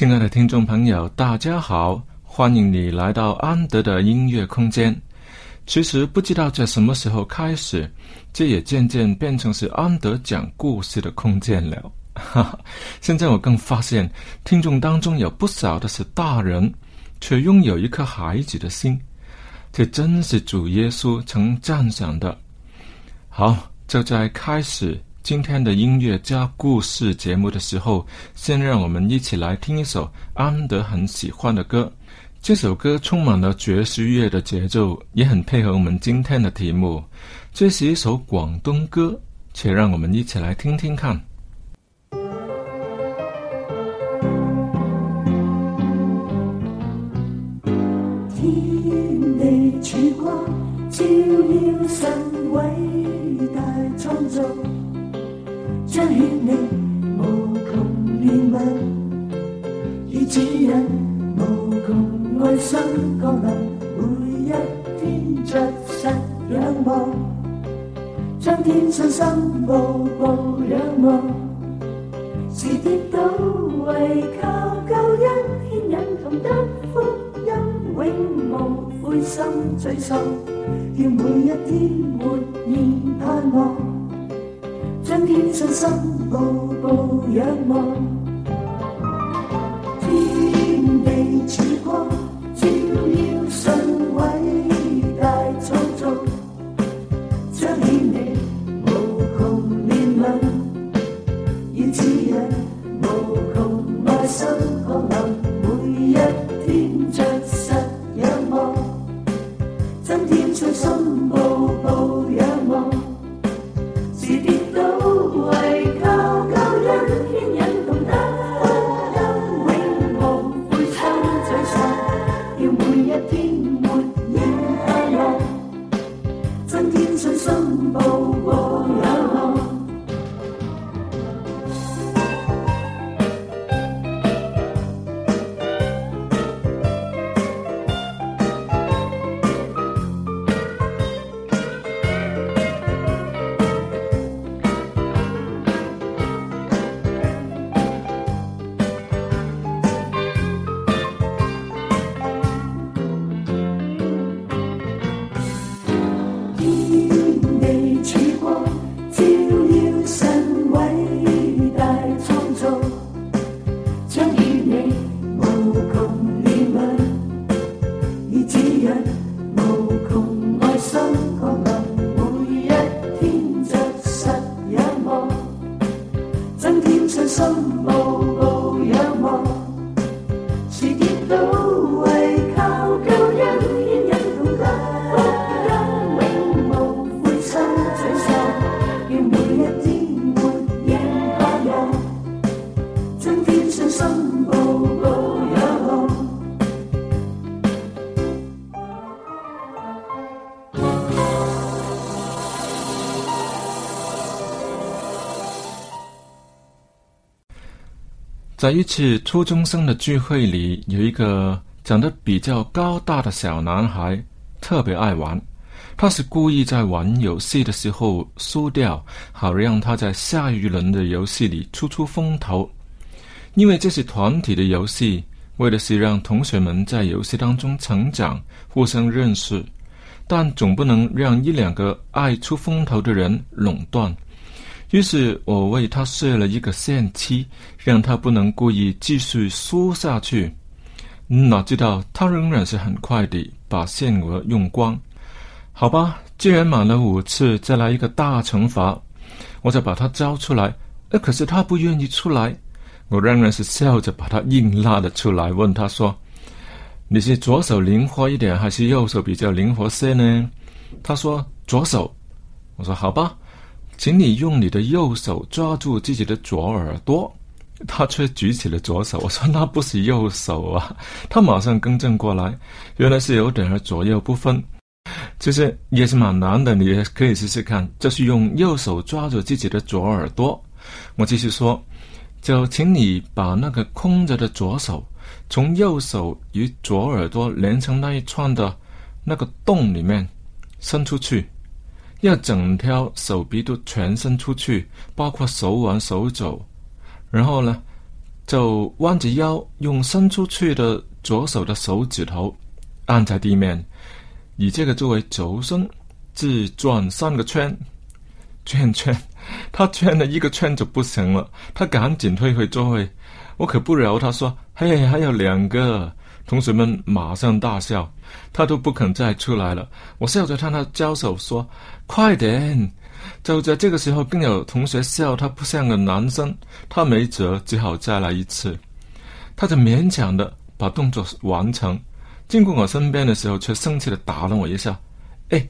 亲爱的听众朋友，大家好，欢迎你来到安德的音乐空间。其实不知道在什么时候开始，这也渐渐变成是安德讲故事的空间了。哈哈，现在我更发现，听众当中有不少的是大人，却拥有一颗孩子的心，这真是主耶稣曾赞赏的。好，就在开始。今天的音乐加故事节目的时候，先让我们一起来听一首安德很喜欢的歌。这首歌充满了爵士乐的节奏，也很配合我们今天的题目。这是一首广东歌，且让我们一起来听听看。天地曙光，照耀神伟大创造。无穷怜悯，与指引无穷爱心降临，每一天着实仰望，将天信心步步仰望，是跌倒为靠救恩牵引同得福音，永无灰心沮丧，要每一天活现盼望。天天信心步步仰望，天地曙光照耀在一次初中生的聚会里，有一个长得比较高大的小男孩，特别爱玩。他是故意在玩游戏的时候输掉，好让他在下一轮的游戏里出出风头。因为这是团体的游戏，为的是让同学们在游戏当中成长、互相认识，但总不能让一两个爱出风头的人垄断。于是我为他设了一个限期，让他不能故意继续输下去。哪知道他仍然是很快地把限额用光。好吧，既然满了五次，再来一个大惩罚，我再把他招出来。呃，可是他不愿意出来，我仍然是笑着把他硬拉了出来，问他说：“你是左手灵活一点，还是右手比较灵活些呢？”他说：“左手。”我说：“好吧，请你用你的右手抓住自己的左耳朵。”他却举起了左手。我说：“那不是右手啊！”他马上更正过来，原来是有点儿左右不分。其实也是蛮难的，你也可以试试看。就是用右手抓住自己的左耳朵。我继续说，就请你把那个空着的左手，从右手与左耳朵连成那一串的那个洞里面伸出去，要整条手臂都全伸出去，包括手腕、手肘。然后呢，就弯着腰，用伸出去的左手的手指头按在地面。以这个作为轴身，自转三个圈，圈 圈，他圈了一个圈就不行了，他赶紧退回座位。我可不饶他，说：“嘿，还有两个。”同学们马上大笑，他都不肯再出来了。我笑着向他招手说：“快点！”就在这个时候，更有同学笑他不像个男生，他没辙，只好再来一次。他就勉强的把动作完成。经过我身边的时候，却生气的打了我一下。哎，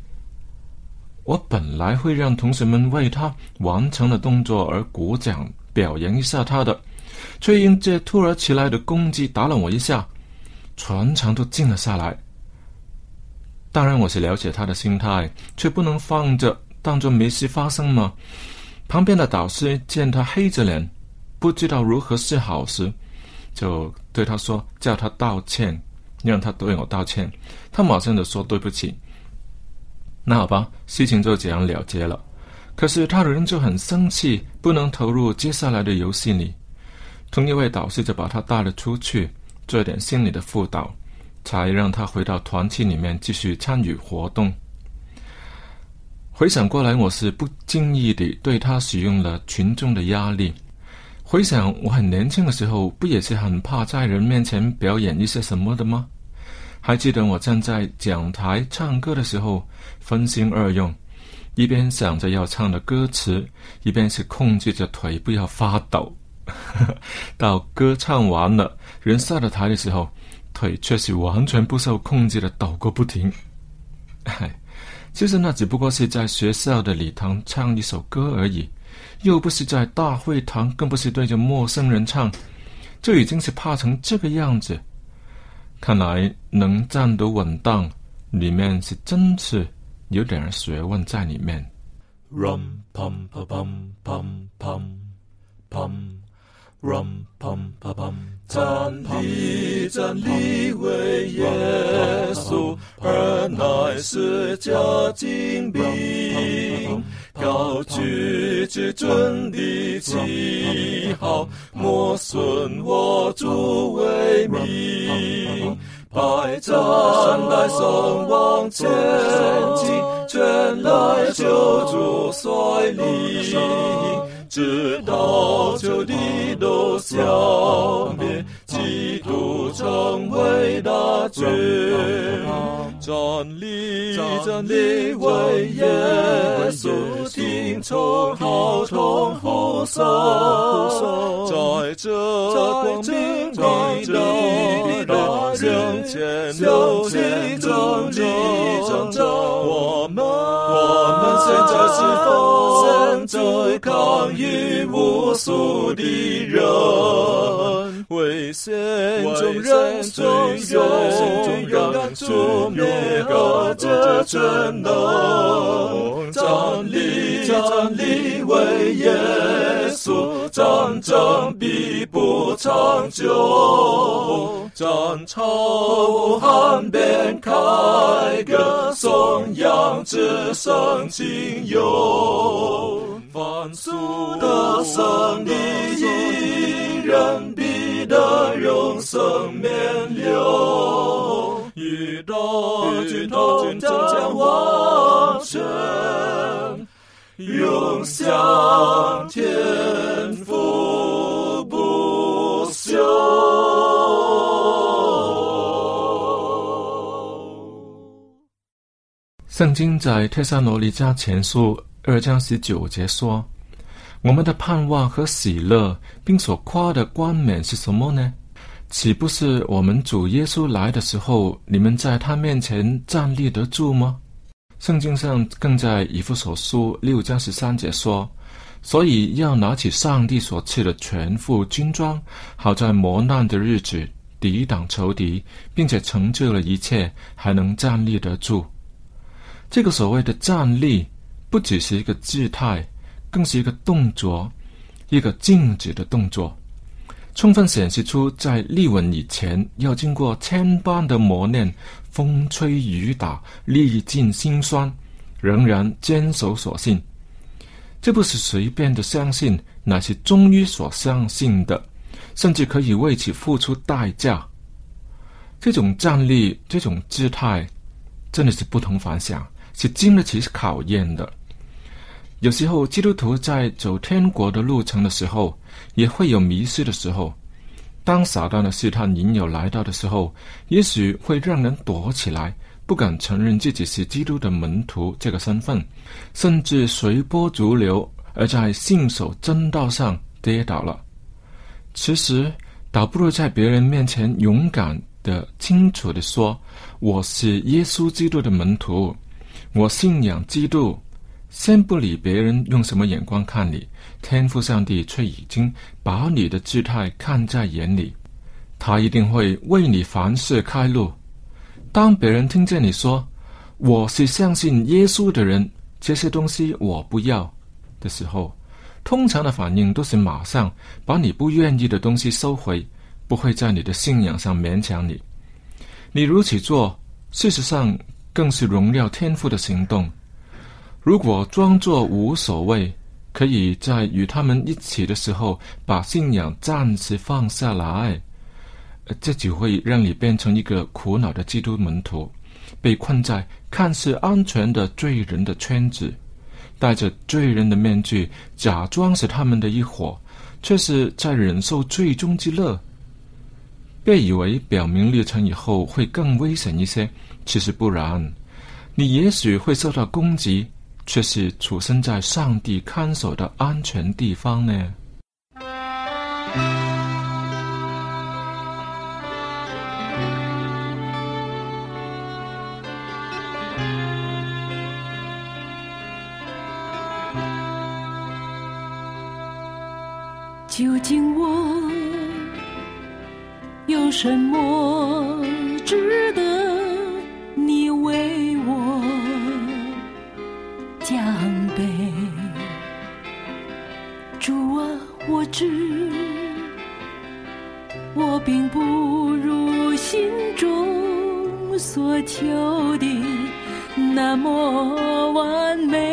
我本来会让同学们为他完成的动作而鼓掌表扬一下他的，却因这突如其来的攻击打了我一下，全场都静了下来。当然我是了解他的心态，却不能放着当做没事发生嘛。旁边的导师见他黑着脸，不知道如何是好时，就对他说：“叫他道歉。”让他对我道歉，他马上就说对不起。那好吧，事情就这样了结了。可是他的人就很生气，不能投入接下来的游戏里。同一位导师就把他带了出去，做点心理的辅导，才让他回到团体里面继续参与活动。回想过来，我是不经意地对他使用了群众的压力。回想我很年轻的时候，不也是很怕在人面前表演一些什么的吗？还记得我站在讲台唱歌的时候，分心二用，一边想着要唱的歌词，一边是控制着腿不要发抖。到歌唱完了，人下了台的时候，腿却是完全不受控制的抖个不停。嗨，其实那只不过是在学校的礼堂唱一首歌而已。又不是在大会堂，更不是对着陌生人唱，就已经是怕成这个样子。看来能站得稳当，里面是真是有点学问在里面。站立，站立为耶稣，而乃是加金兵。高举至尊的旗号，莫损我主威名。百战来胜往前进，全来救主率领。直到仇敌都消灭，基督成为大军。站立，站立为耶稣，听从号筒呼声，在这光明的大人前有正义征战，我们我们现在是否在抗议无数的人？为险中人最勇敢，出灭个这真能，站立站立为耶稣，战争必不长久。战朝汉边开歌，颂扬之声情友。凡俗的胜利，一人必得永生免流。遇到军头军将完全，永享天福不朽。圣经在特萨罗尼迦前书二章十九节说：“我们的盼望和喜乐，并所夸的冠冕是什么呢？岂不是我们主耶稣来的时候，你们在他面前站立得住吗？”圣经上更在以弗所书六章十三节说：“所以要拿起上帝所赐的全副军装，好在磨难的日子抵挡仇敌，并且成就了一切，还能站立得住。”这个所谓的站立，不只是一个姿态，更是一个动作，一个静止的动作，充分显示出在立稳以前要经过千般的磨练，风吹雨打，历尽辛酸，仍然坚守所信。这不是随便的相信，乃是忠于所相信的，甚至可以为其付出代价。这种站立，这种姿态，真的是不同凡响。是经得起考验的。有时候，基督徒在走天国的路程的时候，也会有迷失的时候。当撒旦的试探引诱来到的时候，也许会让人躲起来，不敢承认自己是基督的门徒这个身份，甚至随波逐流，而在信守真道上跌倒了。其实，倒不如在别人面前勇敢的、清楚的说：“我是耶稣基督的门徒。”我信仰基督，先不理别人用什么眼光看你，天父上帝却已经把你的姿态看在眼里，他一定会为你凡事开路。当别人听见你说我是相信耶稣的人，这些东西我不要的时候，通常的反应都是马上把你不愿意的东西收回，不会在你的信仰上勉强你。你如此做，事实上。更是荣耀天赋的行动。如果装作无所谓，可以在与他们一起的时候把信仰暂时放下来，这只会让你变成一个苦恼的基督门徒，被困在看似安全的罪人的圈子，戴着罪人的面具，假装是他们的一伙，却是在忍受最终之乐。别以为表明立场以后会更危险一些。其实不然，你也许会受到攻击，却是处身在上帝看守的安全地方呢。究竟我有什么秋的那么完美，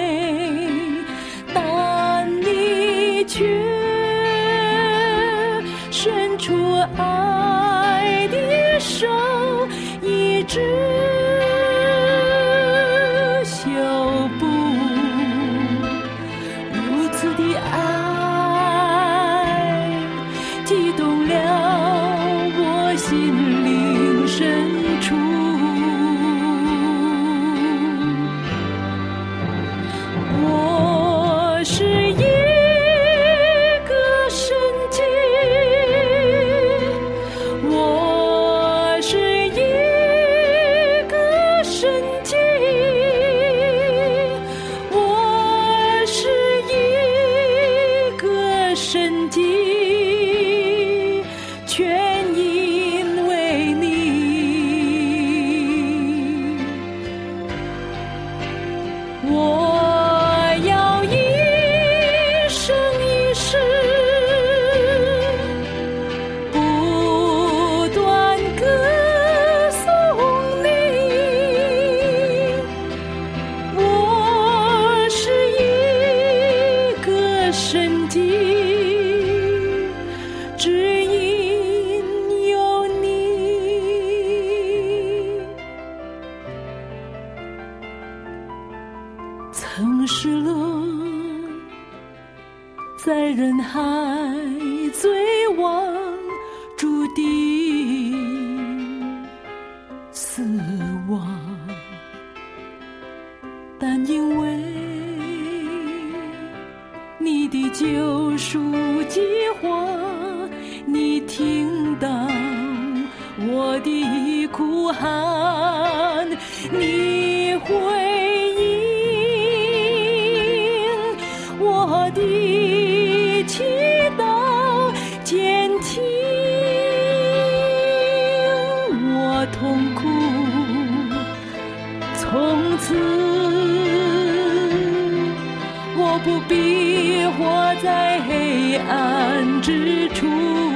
不必活在黑暗之处。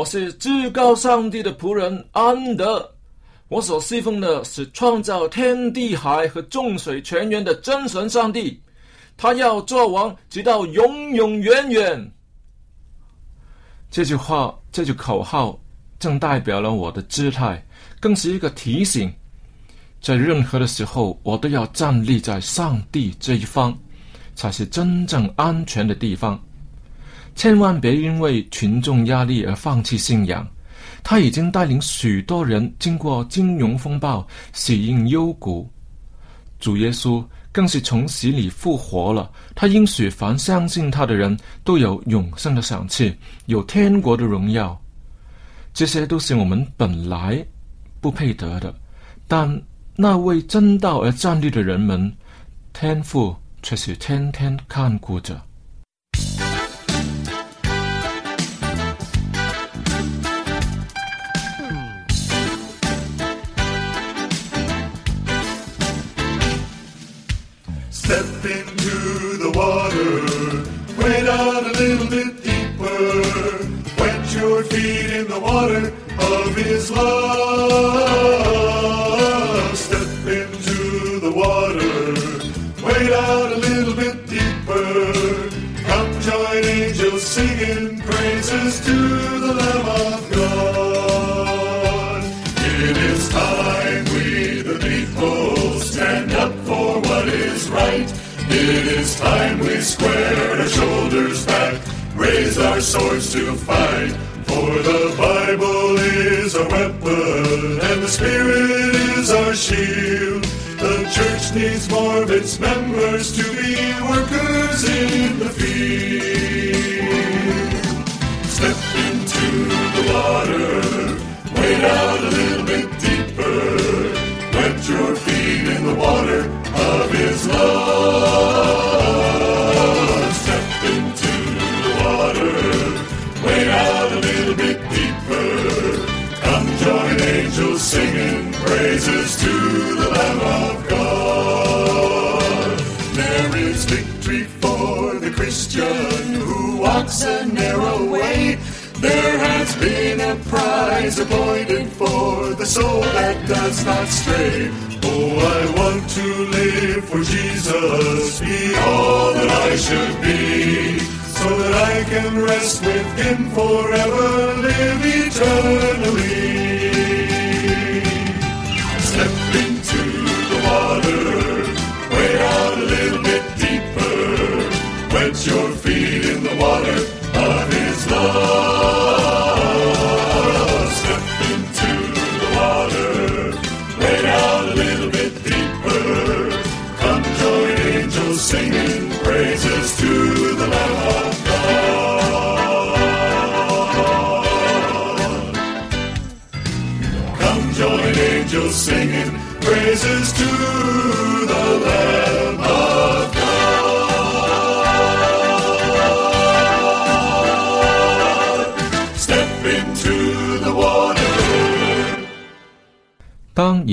我是至高上帝的仆人安德，我所侍奉的是创造天地海和众水泉源的真神上帝，他要做王，直到永永远远。这句话，这句口号，正代表了我的姿态，更是一个提醒。在任何的时候，我都要站立在上帝这一方，才是真正安全的地方。千万别因为群众压力而放弃信仰。他已经带领许多人经过金融风暴，喜应幽谷。主耶稣更是从死里复活了。他应许凡相信他的人都有永生的赏赐，有天国的荣耀。这些都是我们本来不配得的，但那为真道而站立的人们，天父却是天天看顾着。Water of His love. Step into the water, wade out a little bit deeper. Come join angels singing praises to the Lamb of God. It is time we, the people, stand up for what is right. It is time we square our shoulders back, raise our swords to fight. For the Bible is our weapon, and the Spirit is our shield. The church needs more of its members to be workers in the field. Step into the water, wade out a little bit deeper. Wet your feet in the water of His love. Prize appointed for the soul that does not stray. Oh, I want to live for Jesus, be all that I should be, so that I can rest with Him forever, live eternally.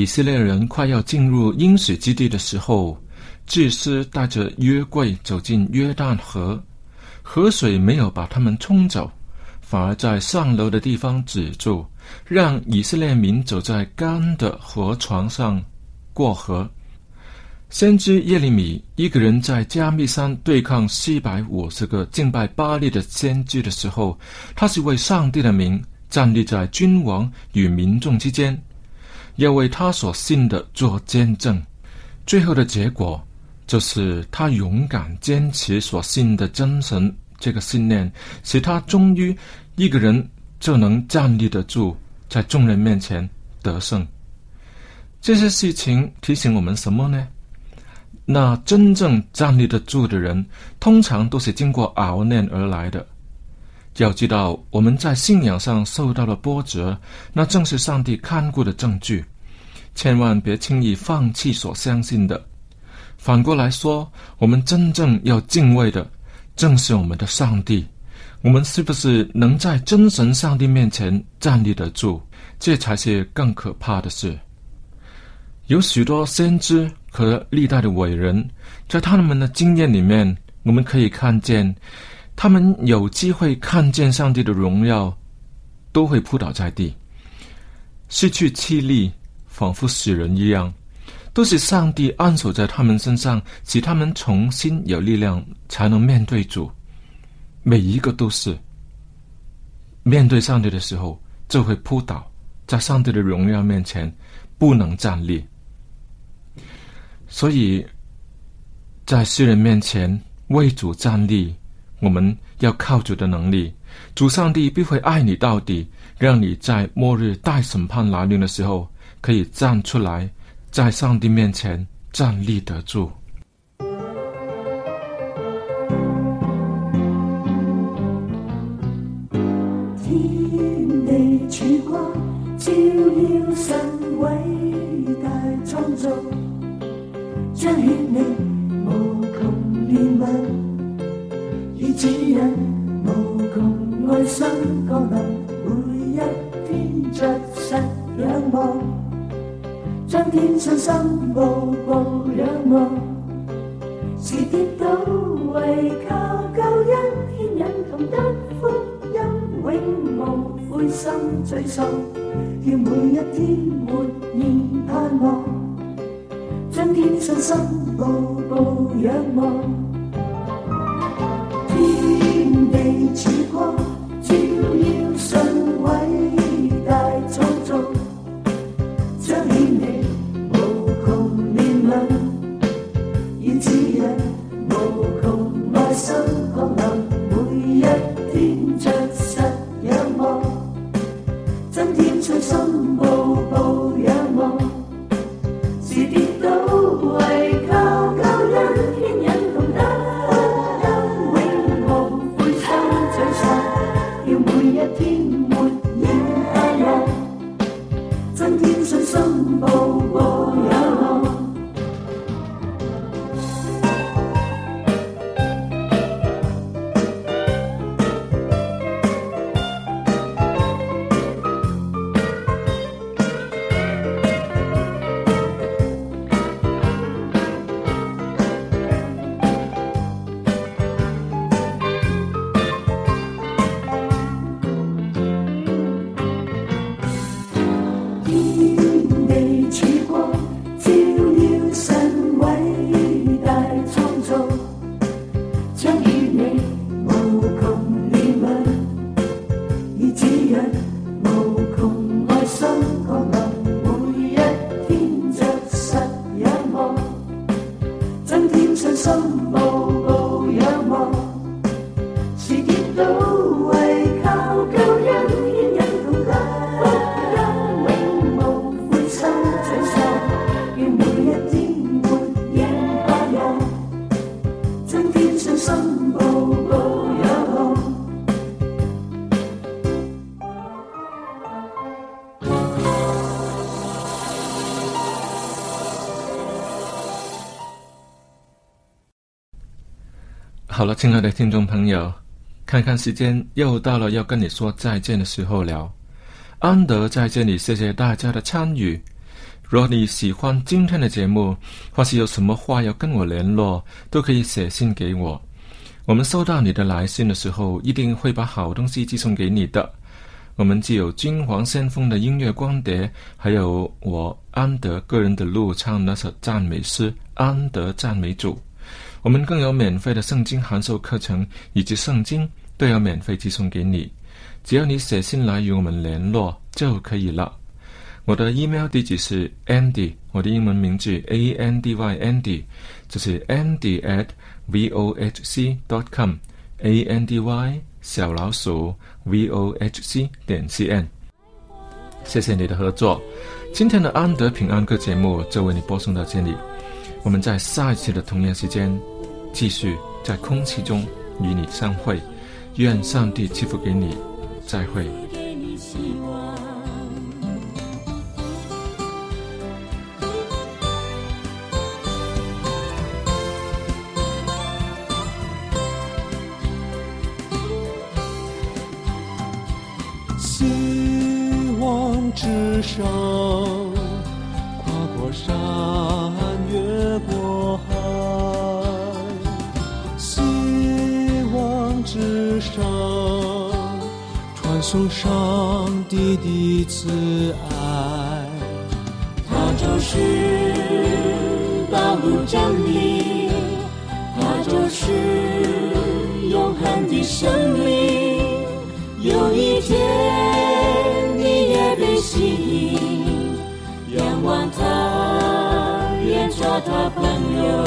以色列人快要进入应许之地的时候，祭司带着约柜走进约旦河，河水没有把他们冲走，反而在上楼的地方止住，让以色列民走在干的河床上过河。先知耶利米一个人在加密山对抗七百五十个敬拜巴利的先知的时候，他是为上帝的名站立在君王与民众之间，要为他所信的做见证。最后的结果就是他勇敢坚持所信的真神这个信念，使他终于一个人就能站立得住，在众人面前得胜。这些事情提醒我们什么呢？那真正站立得住的人，通常都是经过熬炼而来的。要知道，我们在信仰上受到了波折，那正是上帝看顾的证据。千万别轻易放弃所相信的。反过来说，我们真正要敬畏的，正是我们的上帝。我们是不是能在真神上帝面前站立得住？这才是更可怕的事。有许多先知和历代的伟人，在他们的经验里面，我们可以看见，他们有机会看见上帝的荣耀，都会扑倒在地，失去气力，仿佛死人一样。都是上帝安守在他们身上，使他们重新有力量，才能面对主。每一个都是面对上帝的时候，就会扑倒在上帝的荣耀面前，不能站立。所以，在世人面前为主站立，我们要靠主的能力。主上帝必会爱你到底，让你在末日大审判来临的时候，可以站出来，在上帝面前站立得住。天地曙光，照耀神伟大創造，彰顯你每一天着實仰望，將天信心步步仰望，是跌倒為靠救恩牽引同得福音，永無灰心沮喪，要每一天活現盼望，將天信心步步仰望，天地曙光增添信心步步仰望，是跌倒創好了，亲爱的听众朋友，看看时间，又到了要跟你说再见的时候了。安德在这里，谢谢大家的参与。若你喜欢今天的节目，或是有什么话要跟我联络，都可以写信给我。我们收到你的来信的时候，一定会把好东西寄送给你的。我们既有金黄先锋的音乐光碟，还有我安德个人的录唱那首赞美诗《安德赞美主》。我们更有免费的圣经函授课程，以及圣经都要免费寄送给你。只要你写信来与我们联络就可以了。我的 email 地址是 Andy，我的英文名字 A N D Y Andy，就是 Andy at v o h c dot com，A N D Y 小老鼠 v o h c 点 c n。谢谢你的合作。今天的安德平安歌节目就为你播送到这里。我们在下一次的童年时间。继续在空气中与你相会，愿上帝赐福给你，再会。Señor.